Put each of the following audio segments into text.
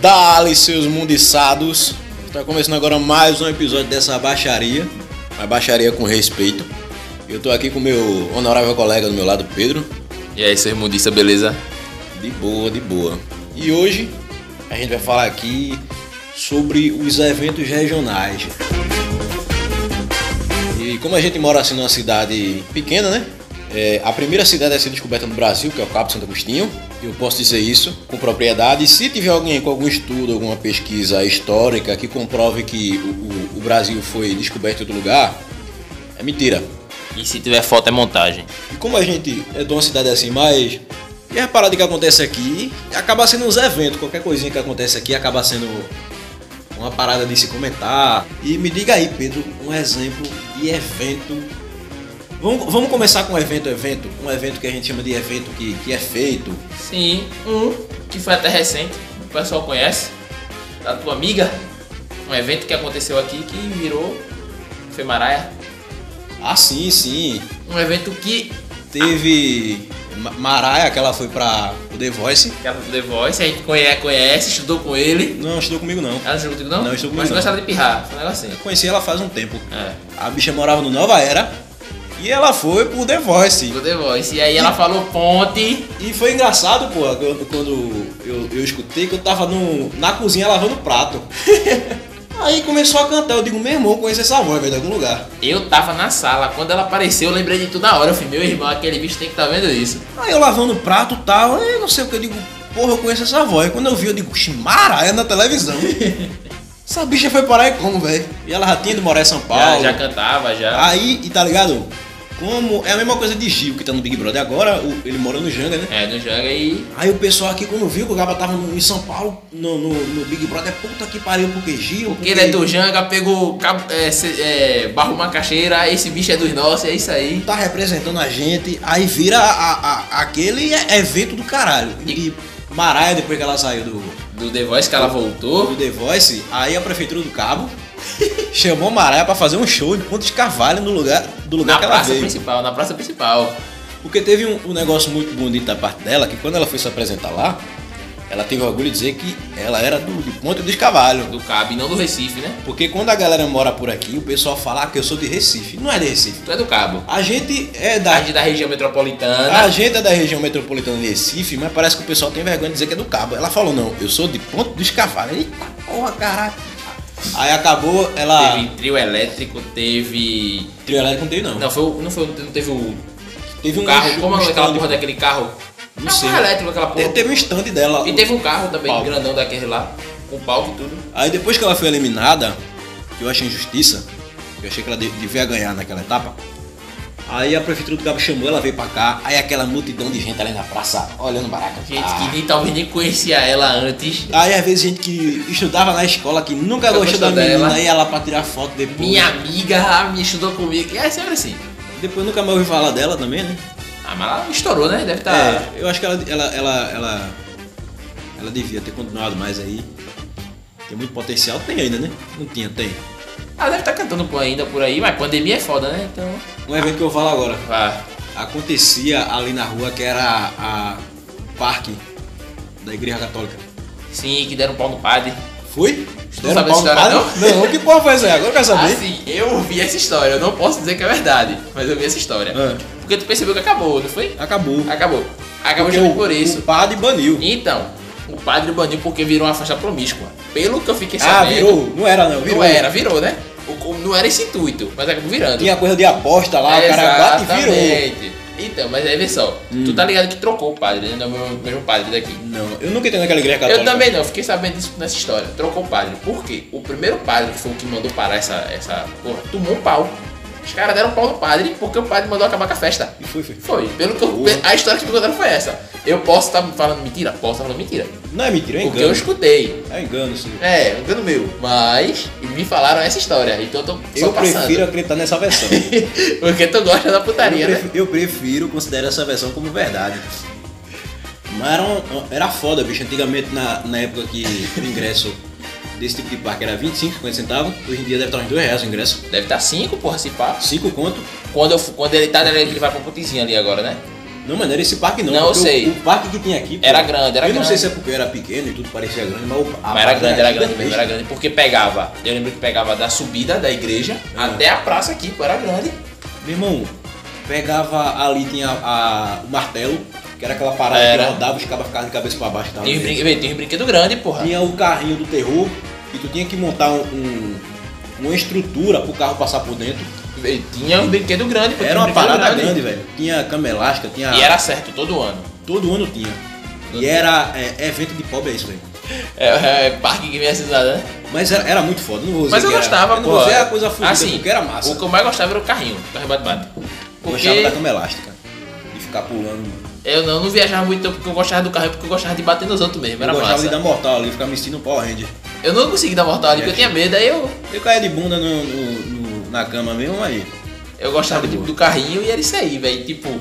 Dali, seus mundiçados. Está começando agora mais um episódio dessa baixaria. Uma baixaria com respeito. Eu tô aqui com meu honorável colega do meu lado, Pedro. E aí, seu irmundista, beleza? De boa, de boa. E hoje a gente vai falar aqui sobre os eventos regionais. E como a gente mora assim numa cidade pequena, né? É, a primeira cidade a ser descoberta no Brasil, que é o Cabo Santo Agostinho, eu posso dizer isso com propriedade. Se tiver alguém com algum estudo, alguma pesquisa histórica que comprove que o, o, o Brasil foi descoberto em outro lugar, é mentira. E se tiver foto é montagem. E como a gente é de uma cidade assim, mais. E a parada que acontece aqui acaba sendo uns eventos, qualquer coisinha que acontece aqui acaba sendo uma parada de se comentar. E me diga aí, Pedro, um exemplo de evento. Vamos, vamos começar com um evento, evento, um evento que a gente chama de evento que, que é feito. Sim, um que foi até recente, o pessoal conhece, da tua amiga. Um evento que aconteceu aqui que virou Femaraia. Ah, sim, sim. Um evento que Teve Ma- Maraia, que ela foi pra o The Voice. que ela do The Voice, a gente conhece, conhece, estudou com ele. Não, estudou comigo não. Ela jogou contigo não? Não, estudou Mas comigo, gostava de pirrar, foi um negócio assim. Eu conheci ela faz um tempo. É, A bicha morava no Nova Era e ela foi pro The Voice. do The Voice. E aí ela falou ponte. E foi engraçado, pô, quando, eu, eu escutei que eu tava no, na cozinha lavando prato. Aí começou a cantar, eu digo, meu irmão, conhece essa voz, velho, de algum lugar. Eu tava na sala, quando ela apareceu, eu lembrei de tudo na hora. Eu falei, meu irmão, aquele bicho tem que estar vendo isso. Aí eu lavando prato e tal, eu não sei o que, eu digo, porra, eu conheço essa voz. Quando eu vi, eu digo, Ximaraia na televisão. essa bicha foi parar aí como, velho? E ela já tinha de morar em São Já, Paulo. já cantava, já. Aí, e tá ligado? Como é a mesma coisa de Gil, que tá no Big Brother agora, o- ele mora no Janga, né? É, no Janga e. Aí o pessoal aqui, quando viu que o Gaba tava no- em São Paulo, no, no, no Big Brother, puta que pariu, porque Gil. Porque ele é do Janga, pegou é, ce- é, barro macaxeira, esse bicho é dos nossos, é isso aí. Tá representando a gente, aí vira a- a- aquele evento do caralho. E Maraia, depois que ela saiu do, Do The Voice que ela do voltou. The Voice, aí a Prefeitura do Cabo chamou Maraia pra fazer um show de ponto de carvalho no lugar, do lugar Na que ela praça veio. principal, na praça principal. Porque teve um, um negócio muito bonito da parte dela, que quando ela foi se apresentar lá, ela teve orgulho de dizer que ela era do, de Ponte dos Cavalos. Do Cabo e não do Recife, né? Porque quando a galera mora por aqui, o pessoal fala que eu sou de Recife. Não é de Recife. Tu é do Cabo. A gente é Da, da. da região metropolitana. A gente é da região metropolitana de Recife, mas parece que o pessoal tem vergonha de dizer que é do Cabo. Ela falou, não, eu sou de Ponte dos Cavalos. Eita porra, caralho. Aí acabou, ela. Teve trio elétrico, teve. Trio elétrico não teve, não. Não, foi, o- não, foi, não teve o Teve um carro. um Como é aquela stand- porra daquele carro? Não sei. carro elétrico, aquela porra. Te- Teve um stand dela. E teve um carro também, Palco. grandão daquele lá, com palco e tudo. Aí depois que ela foi eliminada, que eu achei injustiça, eu achei que ela de- devia ganhar naquela etapa. Aí a prefeitura do Cabo chamou, ela veio pra cá, aí aquela multidão de gente ali na praça, olhando baraca. Gente Ah. que nem talvez nem conhecia ela antes. Aí às vezes gente que estudava na escola, que nunca Nunca gostou da menina, dela. ia lá pra tirar foto depois. Minha amiga me estudou comigo. E é sempre assim. Depois nunca mais ouvi falar dela também, né? Ah, mas ela estourou, né? Deve estar. É, eu acho que ela, ela, ela, ela, ela devia ter continuado mais aí. Tem muito potencial, tem ainda, né? Não tinha, tem. Ela deve estar cantando por ainda por aí, mas pandemia é foda, né? Então. Um evento que eu falar agora. Vá. acontecia ali na rua que era a, a parque da igreja católica. Sim, que deram pau no padre. Foi? Deram sabe no história, padre? Não, que porra foi essa aí? Agora eu quero saber. Assim, eu ouvi essa história. Eu não posso dizer que é verdade, mas eu vi essa história. Ah. Porque tu percebeu que acabou, não foi? Acabou. Acabou. Acabou justamente por isso. o padre baniu. Então, o padre baniu porque virou uma faixa promíscua. Pelo que eu fiquei Ah, sabendo. virou? Não era não, virou. Não era, virou, né? Não era esse intuito, mas acabou virando. Tinha coisa de aposta lá, o cara bate e virou. Então, mas aí vê só, tu tá ligado que trocou o padre, né? Não é o mesmo- mesmo padre daqui. Não, eu nunca entrei naquela igreja católica. Eu também não, fiquei sabendo disso nessa história. Trocou o padre. Por quê? O primeiro padre, que foi o que mandou parar essa, essa porra, tomou um pau. Os caras deram um pau no padre porque o padre mandou acabar com a festa. E foi, foi. Foi. Pelo que eu, a história que me contaram foi essa. Eu posso estar falando mentira? Posso estar falando mentira. Não é mentira, é Porque eu engano. escutei. É engano, sim. É, um engano meu. Mas me falaram essa história. Então eu tô só Eu passando. prefiro acreditar nessa versão. Porque tu gosta da eu, putaria, né? prefiro, eu prefiro considerar essa versão como verdade. Mas era, um- era foda, bicho. Antigamente, na, na época que o ingresso desse tipo de parque era 25, 50 centavos, hoje em dia deve estar uns 2 reais o ingresso. Deve estar 5, porra, se pá. 5 conto. Quando, eu, fu- quando ele tá, ele vai pra pontezinha ali agora, né? Não, mas não era esse parque não. Não, eu porque o- sei. O, parque que tinha aqui. pô, Era grande, era Eu não sei se é porque era pequeno e tudo parecia grande, mas, o, a Mas era parque grande, era grande mesmo, gigantesca. era grande. Porque pegava, eu lembro que pegava da subida da igreja Ah. até a praça aqui, pô, era grande. Meu irmão, pegava ali, tinha a- o martelo, que era aquela parada Era. que rodava, os cabas ficavam de cabeça pra baixo. e tal. Um brinquedo, tinha um brinquedo grande, porra. Tinha o carrinho do terror, e tu tinha que montar um, um- uma estrutura pro carro passar por dentro. Tinha um brinquedo grande, Era um uma brinquedo parada grande, velho. Tinha cama elástica, tinha. E era certo todo ano. Todo ano tinha. E era é, evento de pobre, é isso, velho. É, é parque que vem assim nada, né? Mas era, era muito foda, não vou dizer Mas eu era- gostava, eu não a coisa fodida, assim, porque era massa. O que eu mais gostava era o carrinho, o carrinho bate-bate. Eu Porque gostava da cama elástica. De ficar pulando. Eu não, não viajava muito porque eu gostava do carrinho, porque eu gostava de bater nos outros mesmo, era eu gostava massa. de dar mortal ali, ficar me sentindo um Power Ranger. Eu não consegui dar mortal ali porque eu tinha medo, aí eu, Eu caía de bunda no, no- no- na cama mesmo, aí. eu gostava Tá tipo, do carrinho e era isso aí, velho. Tipo,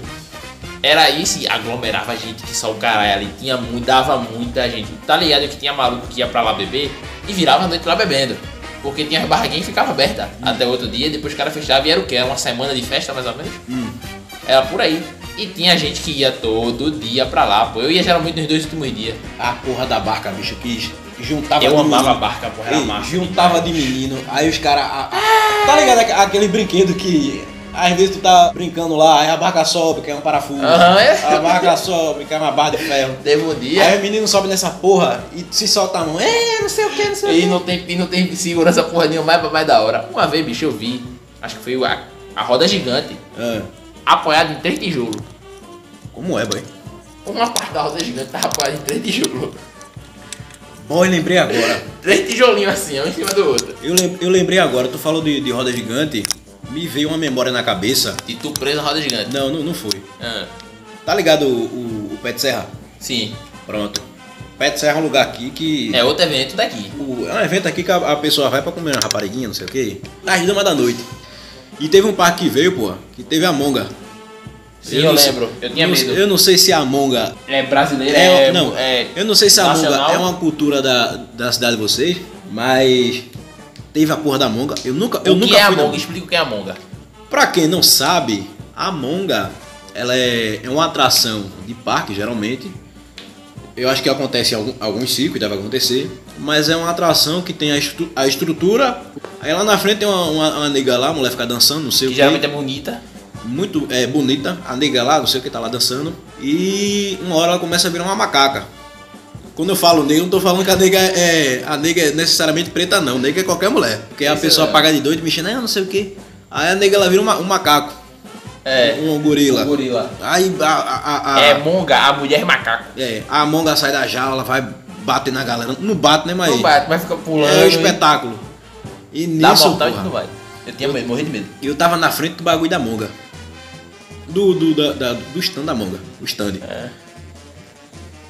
era isso e aglomerava gente que só o caralho ali. Tinha muito, dava muita gente. Tá ligado que tinha maluco que ia pra lá beber e virava a noite lá bebendo. Porque tinha as barraquinhas que ficava aberta até outro dia, depois o cara fechava e era o que? Era uma semana de festa mais ou menos? Hum. Era por aí. E tinha gente que ia todo dia pra lá, pô. Eu ia geralmente nos dois últimos dias. A porra da barca, bicho, que juntava Eu amava menino. a barca, porra, era Ei, massa. Juntava de menino, aí os caras. Tá ligado aque- aquele brinquedo que às vezes tu tá brincando lá, aí a barca sobe, que é um parafuso. Aham, é. A barca sobe, que é uma barra de ferro. Teve um dia. Aí o menino sobe nessa porra e se solta a mão. É, não sei o que, não sei o E que. não tem, e não tem segurança porra nenhuma, mais, mais da hora. Uma vez, bicho, eu vi, acho que foi a, a roda gigante, Ah, apoiada em três tijolos. como é, boy? Uma parte da roda gigante tava apoiada em três tijolos. Boy, lembrei agora. Três tijolinhos assim, um em cima do outro. Eu, lem- eu lembrei agora, tu falou de, de roda gigante, me veio uma memória na cabeça. E tu preso na roda gigante. Não, não, não foi. Ah, Tá ligado o, o, o Pet Serra? sim, Pronto. Pet Serra é um lugar aqui que. é outro evento daqui. o- é um evento aqui que a, a pessoa vai pra comer uma rapariguinha, não sei o quê. Às damas da noite. E teve um parque que veio, pô, que teve a Monga. Sim, eu, sei- lembro, eu tinha não- medo. Eu não sei se a Monga É brasileiro, É, é, não, é eu não sei se a nacional. monga é uma cultura da, da cidade de vocês, mas teve a porra da monga. Eu nunca, eu o nunca que é a monga? Explica o que é a monga. Pra quem não sabe, a monga ela é, é uma atração de parque, geralmente. Eu acho que acontece em algum, alguns circos, deve acontecer. Mas é uma atração que tem a, estru- a estrutura. Aí lá na frente tem uma, uma, uma nega lá, a mulher fica dançando, não sei Que o que geralmente é bonita. muito é, bonita, a nega lá, não sei o que tá lá dançando, e uma hora ela começa a virar uma macaca. Quando eu falo nega, eu não tô falando que a nega é, a nega é necessariamente preta, não. Nega é qualquer mulher. Porque a Isso pessoa é. paga de doido, mexendo, ah, não sei o que. Aí a nega ela vira uma- um macaco, É. um gorila. Um gorila. Aí a, a, a, É monga, a mulher macaco. é, a monga sai da jaula, ela vai bater na galera. Não bate, né, mas Não bate, vai ficar pulando. é um espetáculo. E Dá nisso, mortal e porra, tu não vai. Eu tinha medo, morri de medo. Eu tava na frente do bagulho da monga. Do, do, da, da- do stand da monga. O stand. É.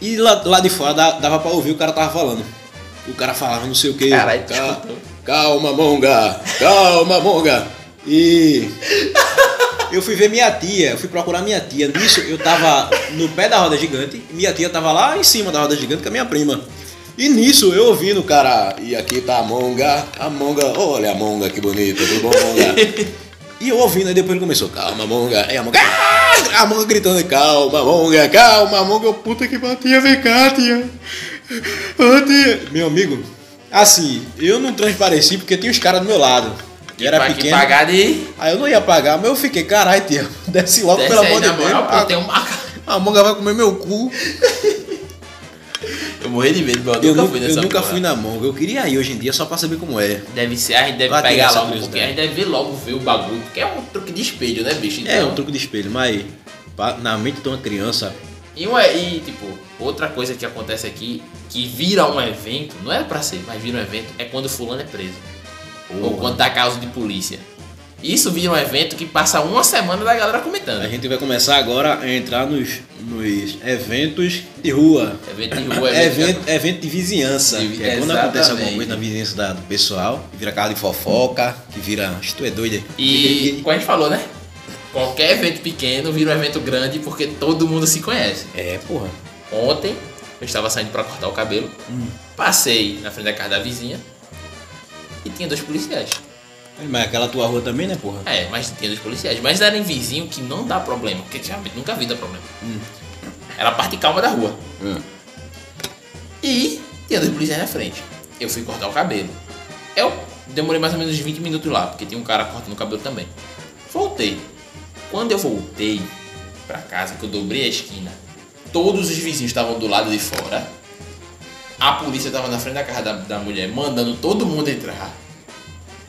E lá, lá de fora dá- dava pra ouvir o cara tava falando. O cara falava não sei o que. Caralho, escutou? calma, monga! Calma, monga! E. Eu fui ver minha tia, eu fui procurar minha tia. Nisso eu tava no pé da roda gigante, minha tia tava lá em cima da roda gigante com a minha prima. E nisso eu ouvindo o cara, e aqui tá a monga, a monga, olha a monga que bonita, tudo bom, monga? E eu ouvindo, aí depois ele começou, calma, monga. Aí a monga, "Ah!" a monga gritando, calma, monga, calma, monga. Eu, puta que batia, vem cá, tia. Ô, tia. Meu amigo, assim, eu não transpareci porque tinha os caras do meu lado. E era pequeno. pagar de. Aí eu não ia pagar, mas eu fiquei, caralho, tia, desce logo, Desce pelo amor de Deus. A, tem um macaco. a monga vai comer meu cu. Eu morri de medo, meu. Eu nunca nunca, fui eu nessa nunca porra. fui na monga. Eu queria ir hoje em dia só pra saber como é. Deve ser, a gente deve Vai ter pegar logo, porque a gente deve ver logo ver o bagulho, porque é um truque de espelho, né, bicho? É Então, um truque de espelho, mas na mente de uma criança. E, uma, e, tipo, outra coisa que acontece aqui, que vira um evento, não é pra ser, mas vira um evento, é quando fulano é preso. Ou quando tá causa de polícia. Isso vira um evento que passa uma semana da galera comentando. A gente vai começar agora a entrar nos, nos eventos de rua. Evento de rua, evento, evento, evento de vizinhança. De- é quando acontece alguma coisa na vizinhança da- do pessoal, que vira casa de fofoca, que vira. Acho tu é doido. E, como a gente falou, né? Qualquer evento pequeno vira um evento grande porque todo mundo se conhece. É, porra. Ontem, eu estava saindo pra cortar o cabelo, Hum. passei na frente da casa da vizinha e tinha dois policiais. Mas aquela tua rua também, né, porra? É, mas tinha dos policiais. Mas era em vizinho que não dá problema, porque tinha, nunca vi dar problema. Era a parte calma da rua. E tinha dois policiais na frente. Eu fui cortar o cabelo. Eu demorei mais ou menos uns 20 minutos lá, porque tinha um cara cortando o cabelo também. Voltei. Quando eu voltei pra casa, que eu dobrei a esquina, todos os vizinhos estavam do lado de fora. A polícia tava na frente da casa da, da mulher, mandando todo mundo entrar.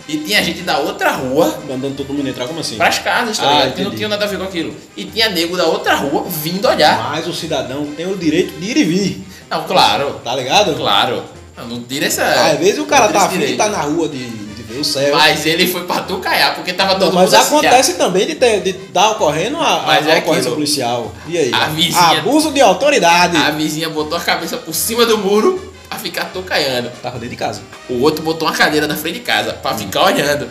E tinha gente da outra rua Mandando todo mundo entrar, como assim? pras casas, tá Ah, ligado? Que não tinha nada a ver com aquilo. E tinha nego da outra rua vindo olhar. Mas o cidadão tem o direito de ir e vir, Não, claro, tá ligado? claro. Não, não tira essa. Às vezes o cara tá direito. tá na rua de, de ver o céu. Mas ele foi pra Tucaiá, porque tava todo Não, mas mundo assim, acontece também de, ter, de dar ocorrendo a, Mas a é ocorrência aquilo. policial. E aí? A vizinha- Abuso de autoridade. A vizinha botou a cabeça por cima do muro pra ficar tocaiando. Tava dentro de casa. O outro botou uma cadeira na frente de casa pra ficar olhando.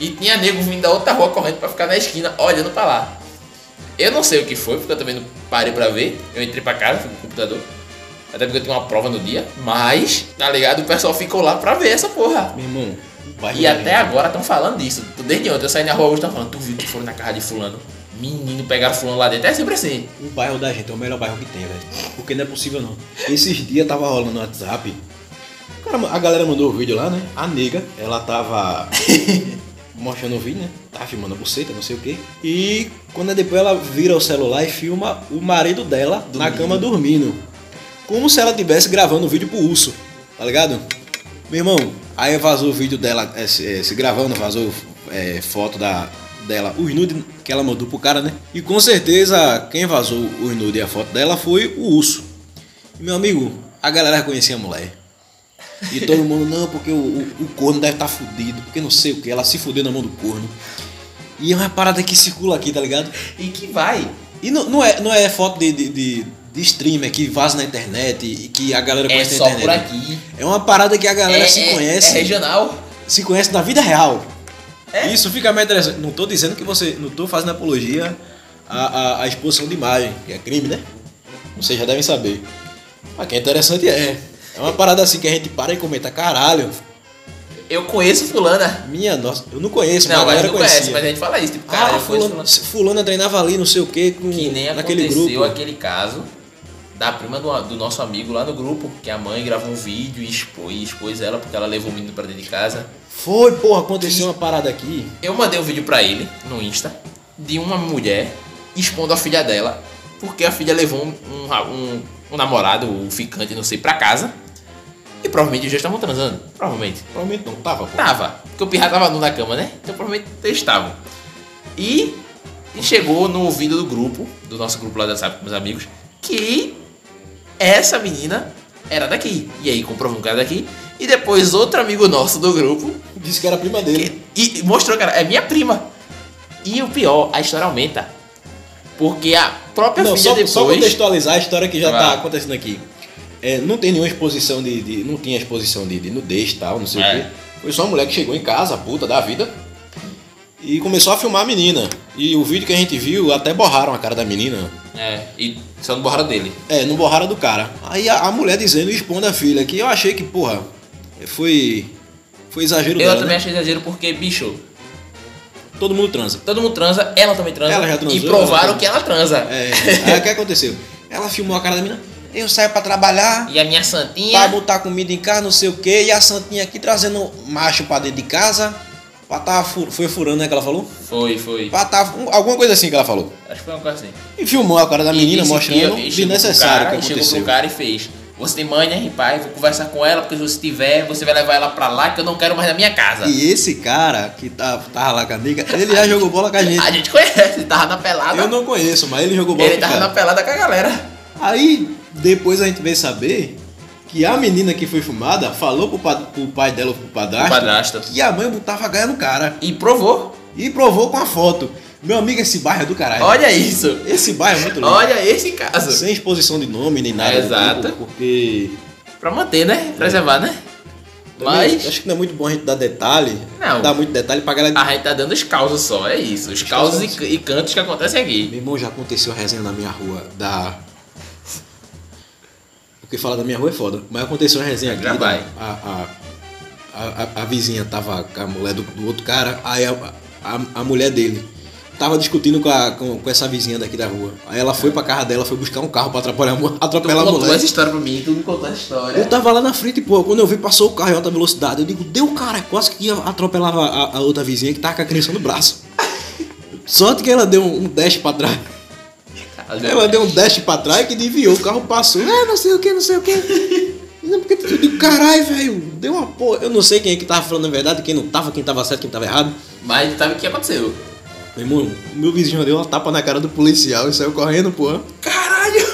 E tinha nego vindo da outra rua correndo pra ficar na esquina olhando pra lá. Eu não sei o que foi, porque eu também não parei pra ver. Eu entrei pra casa, fui pro computador. Até porque eu tinha uma prova no dia. Mas, tá ligado? O pessoal ficou lá pra ver essa porra. Meu irmão, vai E até agora estão falando disso. Desde ontem eu saí na rua hoje, estão falando, tu viu que foram na casa de fulano. Menino, pegaram fulano lá dentro. É sempre assim. O bairro da gente é o melhor bairro que tem, velho. Porque não é possível não. Esses dias tava rolando no WhatsApp. cara- a galera mandou o vídeo lá, né? A nega, ela tava mostrando o vídeo, né? Tava filmando a buceta, não sei o quê. E quando é depois ela vira o celular e filma o marido dela na cama dormindo. Como se ela estivesse gravando o vídeo pro urso, tá ligado? Meu irmão, aí vazou o vídeo dela é, se, é, se gravando, vazou é, foto da, dela, os nudes que ela mandou pro cara, né? E com certeza quem vazou os nudes e a foto dela foi o urso. E, meu amigo, a galera reconhecia a mulher. E todo mundo, não, porque o, o, o corno deve estar fudido, porque não sei o que, ela se fudeu na mão do corno. E é uma parada que circula aqui, tá ligado? E que vai. E não, não, é, não é foto de, de, de, de streamer que vaza na internet e que a galera É conhece só na por internet. aqui. É uma parada que a galera É, se é- conhece. É regional. se conhece na vida real. É. Isso fica mais interessante. Não tô dizendo que você. Não tô fazendo apologia à, à, à exposição de imagem, que é crime, né? Vocês já devem saber. Mas que é interessante é. É uma parada assim que a gente para e comenta, caralho, Eu conheço fulana. minha nossa, eu não conheço, Não, mas a galera não conhece, mas a gente fala isso. Tipo, cara, ah, conheço fulano, fulana. fulana treinava ali, não sei o que, com, Que nem naquele aconteceu grupo. aquele caso da prima do, do nosso amigo lá no grupo, que a mãe gravou um vídeo e expôs, e expôs ela porque ela levou o menino pra dentro de casa. Foi, porra, aconteceu uma parada aqui. Eu mandei um vídeo pra ele no Insta de uma mulher expondo a filha dela porque a filha levou um, um, um- namorado, um ficante, não sei, pra casa. E provavelmente dois estavam transando. Provavelmente. Provavelmente não tava, pô. Tava. Porque o pirra tava nu na cama, né? Então provavelmente eles estavam. E, e chegou no ouvido do grupo, do nosso grupo lá da WhatsApp com meus amigos, que essa menina era daqui. E aí comprovou um cara daqui. E depois outro amigo nosso do grupo Disse que era prima dele. e, e mostrou, cara, é minha prima. E o pior, a história aumenta. Porque a própria Não, filha só, depois. só contextualizar a história que já Vai. tá acontecendo aqui. É, não tem nenhuma exposição de, de- Não tinha exposição de, de nudez e tal, não sei É. o quê. Foi só uma mulher que chegou em casa, puta da vida, e começou a filmar a menina. E o vídeo que a gente viu, até borraram a cara da menina. É, e só não borraram dele. É, não borraram do cara. Aí a, a mulher dizendo, expondo a filha, que eu achei que, porra, foi. Foi exagero Eu dela. também né? achei exagero porque, bicho, Todo mundo transa. todo mundo transa, ela também transa. Ela já transou, e provaram ela- que ela transa. É, aí o que aconteceu? Ela filmou a cara da menina. Eu saio pra trabalhar, E a minha pra santinha. botar comida em casa, não sei o que, e a Santinha aqui trazendo macho pra dentro de casa, pra tá, fu- foi furando, né, que ela falou? Foi, foi. Tá, alguma coisa assim que ela falou. Acho que foi uma coisa assim. E filmou a cara da menina, mostrando o desnecessário que e Chegou aconteceu. pro cara e fez. Você tem mãe, né, pai? Vou conversar com ela, porque se você tiver, você vai levar ela pra lá, que eu não quero mais na minha casa. E esse cara que tá, tava lá com a nega, ele já jogou bola com a gente. A gente conhece, ele tava na pelada. Eu não conheço, mas ele jogou bola ele com o tava cara. na pelada com a galera. Aí, depois a gente veio saber que a menina que foi filmada falou pro, pa- pro pai dela, pro O padrasto, padrasto. que a mãe botava ganha no cara. E provou. E provou com a foto. Meu amigo, esse bairro é do caralho. Olha isso. Esse bairro é muito lindo. Olha esse caso. Sem exposição de nome nem nada. do Exato. tipo, porque. Pra manter, né? Preservar, né? também Mas Acho que não é muito bom a gente dar detalhe. Não. Dar muito detalhe pra galera. a gente tá dando os causos só, é isso. Os causos e, causos. e cantos que acontecem aqui. Meu irmão já aconteceu a resenha na minha rua da. Porque falar da minha rua é foda. Mas aconteceu uma resenha aqui. Da- vai. A, a, a, a, vizinha tava com a mulher do, do outro cara, aí a, a, a mulher dele tava discutindo com, a, com, com essa vizinha daqui da rua. Aí ela foi pra casa dela, foi buscar um carro pra atrapalhar, atropelar a Tu contou mulher. essa história pra mim, tu me contou essa história. Eu tava lá na frente, pô, quando eu vi, passou o carro em alta velocidade. Eu digo, deu cara, quase que atropelava a, a outra vizinha que tava com a criança no braço. Sorte que ela deu um, um dash pra trás. Ela deu um dash pra trás que desviou, o carro passou. É, não sei o que, não sei o que. Porque eu digo, caralho, velho, deu uma porra. Eu não sei quem é que tava falando a verdade, quem não tava, quem tava certo, quem tava errado. Mas sabe o que aconteceu? Meu irmão, meu vizinho deu uma tapa na cara do policial e saiu correndo, porra. Caralho!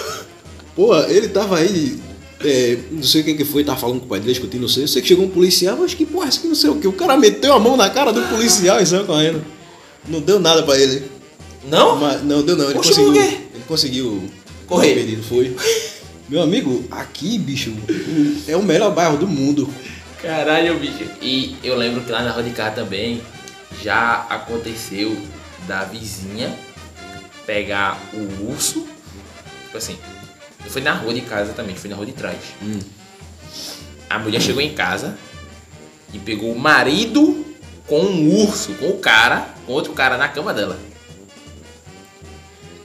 Porra, ele tava aí, é, não sei o que que foi, tava falando com o pai dele, discutindo, não sei. Eu sei que chegou um policial, mas que porra, isso aqui não sei o que. O cara meteu a mão na cara do policial e saiu correndo. Não deu nada pra ele. Não? Mas, não, deu não. Ele Oxe, conseguiu. Conseguiu. Correr. pedido, foi. Meu amigo, aqui, bicho, é o melhor bairro do mundo. Caralho, bicho. E eu lembro que lá na Rua de Cá também já aconteceu da vizinha pegar o urso. Tipo assim, não foi na rua de casa também, foi na rua de trás. Hum. A mulher chegou em casa e pegou o marido com um urso, com o cara, com outro cara na cama dela.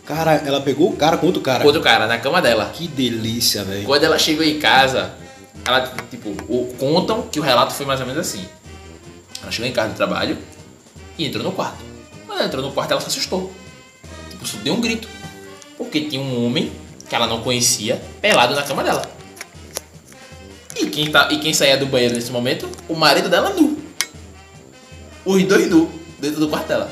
Cara, ela pegou o cara com outro cara. Com outro cara na cama dela. Que delícia, velho. Quando ela chegou em casa, ela, tipo, o- contam que o relato foi mais ou menos assim. Ela chegou em casa do trabalho e entrou no quarto. Quando ela entrou no quarto, ela se assustou. Tipo, só deu um grito. Porque tinha um homem que ela não conhecia pelado na cama dela. E quem, tá, e quem saía do banheiro nesse momento? O marido dela nu. Os dois nu, dentro do quarto dela.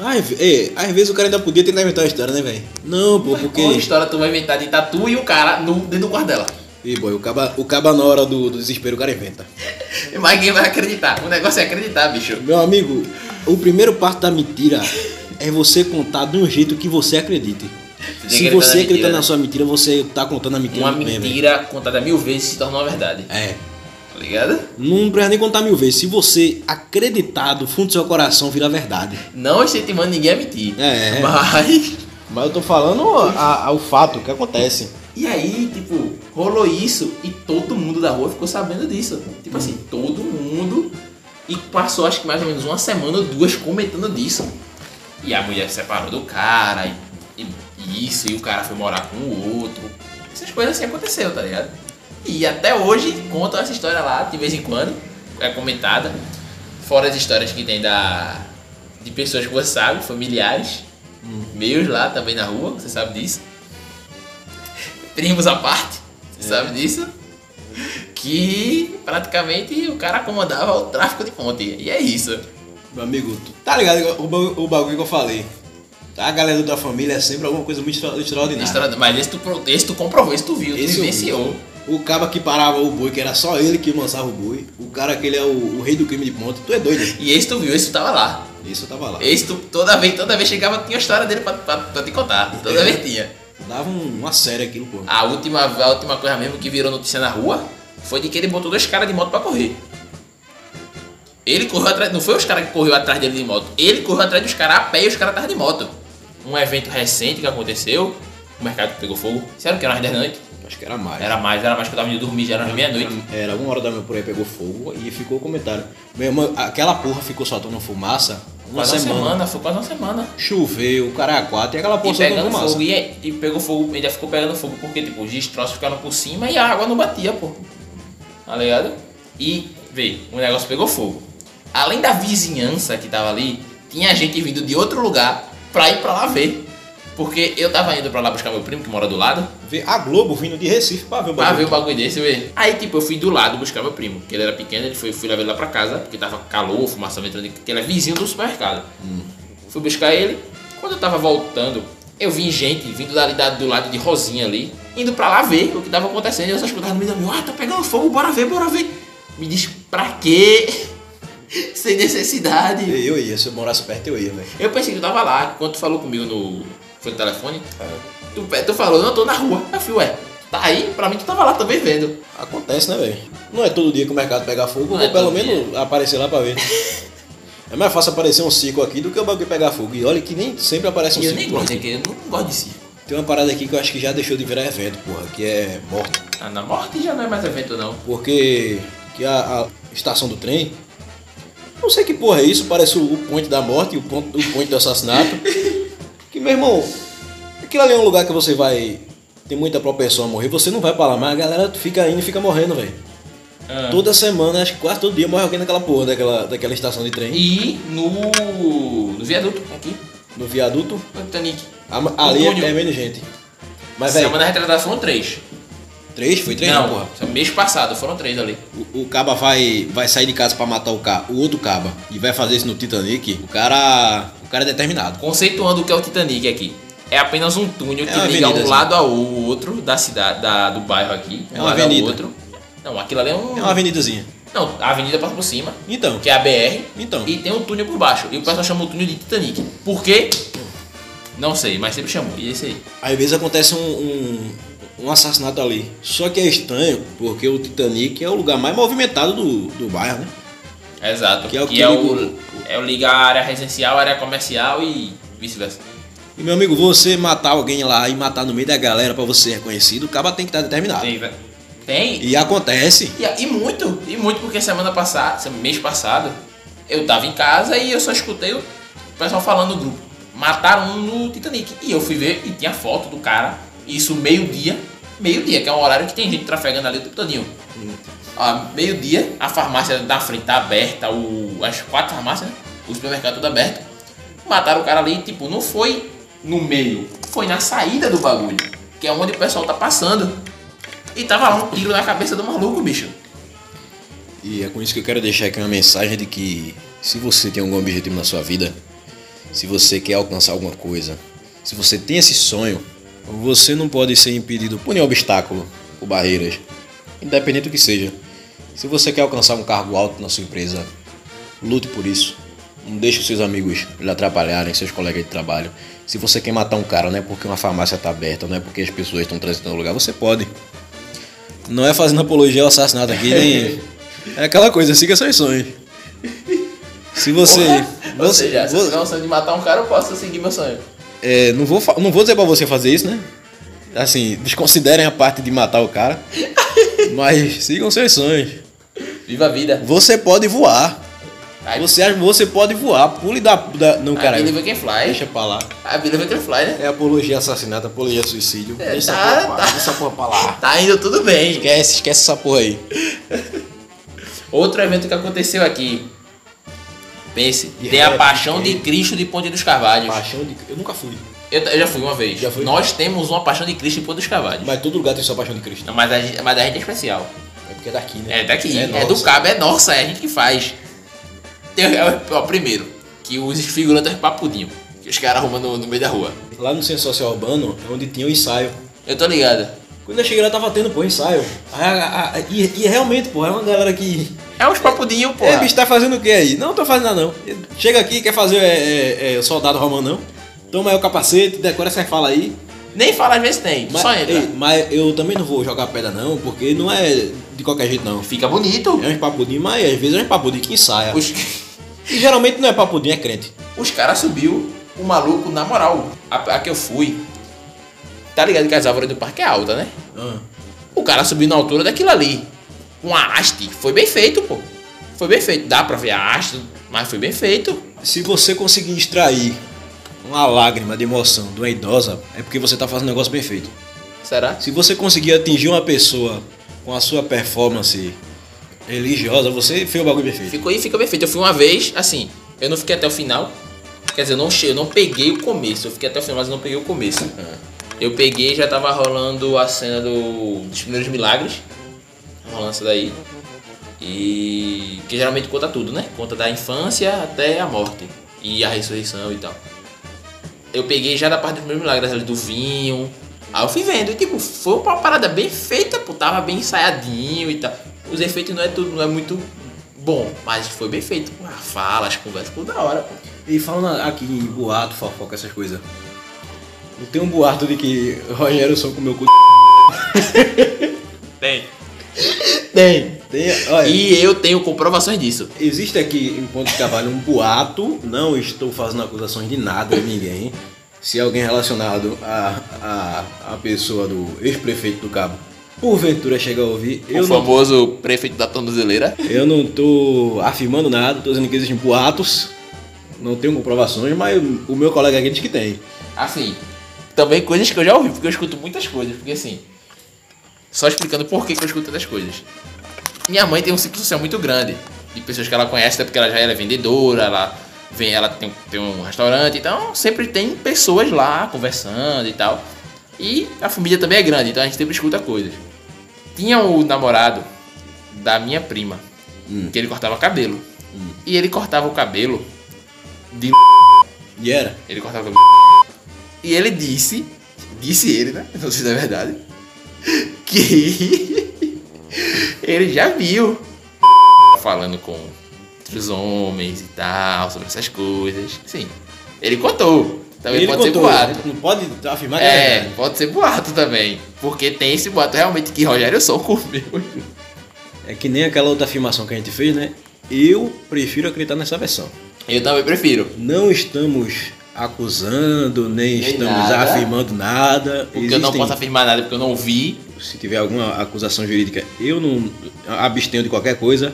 Ai, é, às vezes o cara ainda podia tentar inventar uma história, né, velho? Não, pô, porque. Qual história tu vai inventar de tatu e o cara nu dentro do quarto dela? Ih, boy, o caba, o caba na hora do, do desespero o cara inventa. Mas quem vai acreditar? O negócio é acreditar, bicho. Meu amigo, o primeiro passo da mentira é você contar de um jeito que você acredite. que Se acreditar você na acredita mentira, na né? sua mentira, você tá contando a mentira Uma mentira contada mil vezes se torna uma verdade. É. Tá ligado? Não precisa nem contar mil vezes. Se você acreditar do fundo do seu coração, vira verdade. Não incentivando ninguém a mentir. É. Mas. Mas eu tô falando a- a- o fato que acontece. E aí, tipo, rolou isso e todo mundo da rua ficou sabendo disso. Tipo assim, todo mundo. E passou acho que mais ou menos uma semana ou duas comentando disso. E a mulher se separou do cara e, e isso, e o cara foi morar com o outro. Essas coisas assim aconteceu, tá ligado? E até hoje contam essa história lá, de vez em quando, é comentada. Fora as histórias que tem da. de pessoas que você sabe, familiares, meus lá também na rua, você sabe disso primos à parte, você sabe disso? Que praticamente o cara comandava o tráfico de ponte. E é isso. Meu amigo, tu tá ligado o, o bagulho que eu falei? A galera da família é sempre alguma coisa muito extra- extraordinária. Mas esse tu, esse tu comprovou, esse tu viu, tu Esse vi. vivenciou. O cara que parava o boi, que era só ele que lançava o boi. O cara que ele é o, o rei do crime de ponte. Tu é doido? hein? E esse tu viu, esse tu tava lá. Isso eu tava lá. Esse tu, toda vez, toda vez chegava, tinha a história dele pra, pra, pra te contar. Toda É. vez tinha. Dava um- uma série aquilo, pô. A última, a última coisa mesmo que virou notícia na rua foi de que ele botou dois caras de moto pra correr. Ele correu atrás, não foi os caras que correu atrás dele de moto, ele correu atrás dos caras a pé e os caras estavam de moto. Um evento recente que aconteceu, o mercado pegou fogo. Disseram que era umas 10 da noite. Acho que era mais. Era mais, era mais que eu tava indo dormir, já era umas meia-noite. Era uma hora da manhã por aí, pegou fogo e ficou o comentário. Meu irmão, aquela porra ficou soltando fumaça uma Quase semana. uma semana, foi quase uma semana. Choveu, o cara é quatro e aquela E porra soltando pegando fumaça. fogo, e, e pegou fogo, ainda ficou pegando fogo porque tipo, os destroços ficaram por cima e a água não batia, pô. Tá ligado? E, vê, o negócio pegou fogo. Além da vizinhança que tava ali, tinha gente vindo de outro lugar pra ir pra lá ver. Porque eu tava indo pra lá buscar meu primo que mora do lado, Vê a Globo vindo de Recife pra ver o pra bagulho. ver o bagulho desse, vê. Aí, tipo, eu fui do lado buscar meu primo, que ele era pequeno, ele foi, fui levar ele lá pra casa, porque tava calor, fumaça entrando, que ele é vizinho do supermercado. Fui buscar ele. Quando eu tava voltando, eu vi gente vindo dali da- do lado de Rosinha ali, indo pra lá ver o que tava acontecendo. E eu só escutava no meio da minha, ah, tá pegando fogo, bora ver, bora ver. Me diz, pra quê? Sem necessidade. Eu ia, se eu morasse perto eu ia, velho. Eu pensei que tu tava lá, quando tu falou comigo no, foi no telefone, tu, tu falou, não, eu tô na rua. Eu fui, ué, tá aí? Pra mim tu tava lá também vendo. Acontece, né, velho? Não é todo dia que o mercado pega fogo, Não eu é vou pelo menos aparecer lá pra ver. É mais fácil aparecer um ciclo aqui do que o bagulho pegar fogo. E olha que nem sempre aparece um E eu nem gosto daquele, eu não gosto de circo. Tem uma parada aqui que eu acho que já deixou de virar evento, porra, que é morte. Ah, na morte já não é mais evento não. Porque que a, a- estação do trem. Não sei que porra é isso, parece o, o ponte da morte, o, ponto, o ponte do assassinato. que, meu irmão, aquilo ali é um lugar que você vai. Tem muita propensão a morrer, você não vai pra lá, mas a galera fica indo e fica morrendo, velho. Ah. Toda semana, acho que quase todo dia morre alguém naquela porra daquela, daquela estação de trem. E no, no viaduto, aqui, No viaduto, no Titanic. a- ali é, é menos gente. Mas, Semana retrasada foram três. Três? Foi três, não, porra. mês passado foram três ali. O, o caba vai, vai sair de casa pra matar o, ca, o outro caba e vai fazer isso no Titanic, o cara. O cara é determinado. Conceituando o que é o Titanic aqui. É apenas um túnel É que uma liga avenida, um assim. lado ao outro da cidade, da, do bairro aqui. É um uma avenida. outro. Não, aquilo ali é um. É uma avenidazinha. Não, a avenida passa por cima, Então, que é a BR, então. e tem um túnel por baixo. E o pessoal chama o túnel de Titanic. Por quê? Não sei, mas sempre chamou. E é isso aí. Às vezes acontece um, um, um assassinato ali. Só que é estranho, porque o Titanic é o lugar mais movimentado do, do bairro, né? Exato. Que é o que é o, é o ligar a área residencial, a área comercial e vice-versa. E meu amigo, você matar alguém lá e matar no meio da galera pra você ser reconhecido, o caba tem que estar determinado. Tem, velho. Tem. E acontece. E, e muito, e muito porque semana passada, mês passado, eu tava em casa e eu só escutei o pessoal falando no grupo. Mataram um no Titanic. E eu fui ver e tinha foto do cara. Isso meio-dia. Meio-dia, que é um horário que tem gente trafegando ali o tempo todinho. Ó, meio-dia, a farmácia da frente tá aberta, o, as quatro farmácias, né? o supermercado tudo aberto. Mataram o cara ali, tipo, não foi no meio, foi na saída do bagulho, que é onde o pessoal tá passando. E tava lá um tiro na cabeça do maluco, bicho. E é com isso que eu quero deixar aqui uma mensagem de que se você tem algum objetivo na sua vida, se você quer alcançar alguma coisa, se você tem esse sonho, você não pode ser impedido por nenhum obstáculo ou barreiras, independente do que seja. Se você quer alcançar um cargo alto na sua empresa, lute por isso. Não deixe seus amigos lhe atrapalharem, seus colegas de trabalho. Se você quer matar um cara, não é porque uma farmácia está aberta, não é porque as pessoas estão transitando no lugar, você pode. Não é fazendo apologia ao assassinato aqui, nem. É aquela coisa, siga seus sonhos. Se você. Ou seja, se eu você- um sonho de matar um cara, eu posso seguir meu sonho. É, não, vou, não vou dizer pra você fazer isso, né? Assim, desconsiderem a parte de matar o cara. mas sigam seus sonhos. Viva a vida. Você pode voar. I, Você, acha- você pode voar. Pule da. da não, I cara. believe I can fly. Deixa pra lá. I believe I can fly, né? É apologia a assassinato, apologia a suicídio. É, deixa, tá, essa porra, tá. deixa essa porra pra lá. Tá indo tudo bem. Esquece, esquece essa porra aí. Outro evento que aconteceu aqui. Pense, De tem a Paixão de Cristo de Ponte dos Carvalhos. Paixão de. Eu nunca fui. Eu, eu já fui uma vez. Foi? Nós temos uma Paixão de Cristo em Ponte dos Carvalhos. Mas todo lugar tem sua paixão de Cristo. Não, mas, a, gente- mas a gente é especial. É porque é daqui, né? É daqui, é, nossa. do cabo, é nossa, é a gente que faz. Tem, é, ó, primeiro, que os figurantes papudinho, que os caras arrumam no, no meio da rua. Lá no Centro Social Urbano é onde tinha o ensaio. Eu tô ligado. Quando eu cheguei lá tava tendo, pô, ensaio. Aí, a- a- e, e realmente, pô, é uma galera que. É uns papudinho, pô. É, bicho, tá fazendo o que aí? Não, tô fazendo nada não. Chega aqui, quer fazer é, é, é, soldado romano não? Toma aí o capacete, decora essa fala aí. Nem fala às vezes tem, Mas, só entra. ei, mas eu também não vou jogar pedra não, porque não é de qualquer jeito não. Fica bonito. É uns papudinhos, mas às vezes é uns papudinhos que ensaia. Os, E geralmente não é papudinho, é crente. os caras subiu o maluco, na moral. A, a que eu fui. Tá ligado que as árvores do parque é alta, né? Ah. O cara subiu na altura daquilo ali. Com a haste. Foi bem feito, pô. Foi bem feito. Dá pra ver a haste, mas foi bem feito. Se você conseguir extrair uma lágrima de emoção de uma idosa, é porque você tá fazendo um negócio bem feito. Será? Se você conseguir atingir uma pessoa com a sua performance religiosa, você fez o bagulho bem feito. Ficou aí, fica bem feito. Eu fui uma vez, assim, eu não fiquei até o final. Quer dizer, eu não, eu não peguei o começo. Eu fiquei até o final, mas eu não peguei o começo. Eu peguei já tava rolando a cena do, dos primeiros milagres. Rolando essa daí. E. Que geralmente conta tudo, né? Conta da infância até a morte. E a ressurreição e tal. Eu peguei já da parte dos primeiros milagres ali do vinho. Aí eu fui vendo, e tipo, foi uma parada bem feita, pô, tava bem ensaiadinho e tal. Os efeitos não é tudo, não é muito bom, mas foi bem feito. Pô, a fala, as conversas, ficou da hora, pô. E falando aqui em boato, fofoca, essas coisas. Não tem um boato de que Rogério Som comeu cu. Tem. Tem. Tem. Olha, E eu tenho comprovações disso. existe aqui em Ponto de Cavalho um boato. Não estou fazendo acusações de nada de ninguém. Se alguém relacionado à, à, à pessoa do ex-prefeito do Cabo porventura chega a ouvir, o eu não, famoso prefeito da tornozeleira. eu não tô afirmando nada, tô dizendo que existem boatos, não tenho comprovações, mas o meu colega aqui diz que tem. Assim, também coisas que eu já ouvi, porque eu escuto muitas coisas. Porque assim, só explicando por que, que eu escuto tantas coisas. Minha mãe tem um ciclo social muito grande de pessoas que ela conhece, até porque ela já é vendedora, ela vem, ela tem, tem um restaurante, então sempre tem pessoas lá conversando e tal. E a família também é grande, então a gente sempre escuta coisas. Tinha o namorado da minha prima, Hum. que ele cortava cabelo. E ele cortava o cabelo de E era? ele cortava o cabelo. E ele disse, disse ele, né? Não sei se é verdade, que ele já viu falando com outros homens e tal, sobre essas coisas. Sim, ele contou. Também Ele pode ser contou, boato. né? Não pode afirmar que é É, pode ser boato também. Porque tem esse boato realmente que Rogério Sol comeu. É que nem aquela outra afirmação que a gente fez, né? Eu prefiro acreditar nessa versão. Eu também prefiro. Não estamos acusando, nem, Nem estamos nada. afirmando nada. Porque eu não Existem- posso afirmar nada porque eu não vi. Se tiver alguma acusação jurídica, eu não abstenho de qualquer coisa.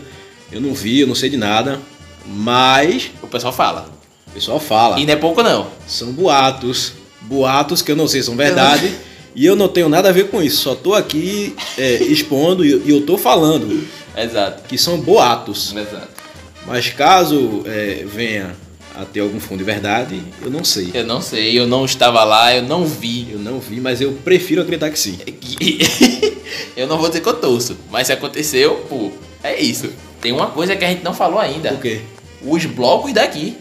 Eu não vi, eu não sei de nada. Mas O pessoal fala. o pessoal fala. E não é pouco não. São boatos. Boatos que eu não sei se são verdade. E eu não tenho nada a ver com isso. Só tô aqui é, expondo e e eu tô falando Exato. que são boatos. Exato. Mas caso é, venha a ter algum fundo de verdade, eu não sei. Eu não sei, eu não estava lá, eu não vi. Eu não vi, mas eu prefiro acreditar que sim. eu não vou dizer que eu torço, mas se aconteceu, pô, é isso. Tem uma coisa que a gente não falou ainda. Por quê? Os blocos daqui.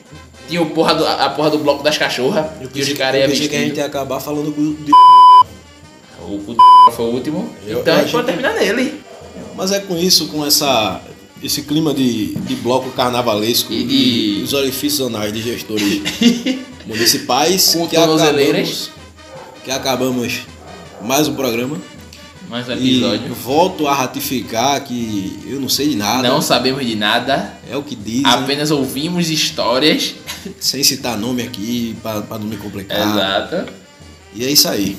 Tinha o porra do- a porra do bloco das cachorras. Que os caras eu iam pensei que a gente ia acabar falando de... O cu foi o último. Eu- então eu a gente pode terminar nele. Mas é com isso, com essa esse clima de, de bloco carnavalesco E e, de- os orifícios anais de gestores municipais Com que acabamos, que acabamos mais um programa Mais um e episódio. volto a ratificar que eu não sei de nada Não sabemos de nada. é o que dizem Apenas ouvimos histórias. sem citar nome aqui para não me complicar Exato. e é isso aí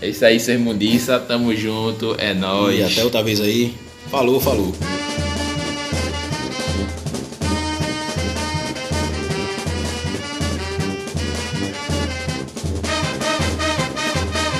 É isso aí, Sermundiça. Tamo junto. É nóis. e até outra vez aí falou falou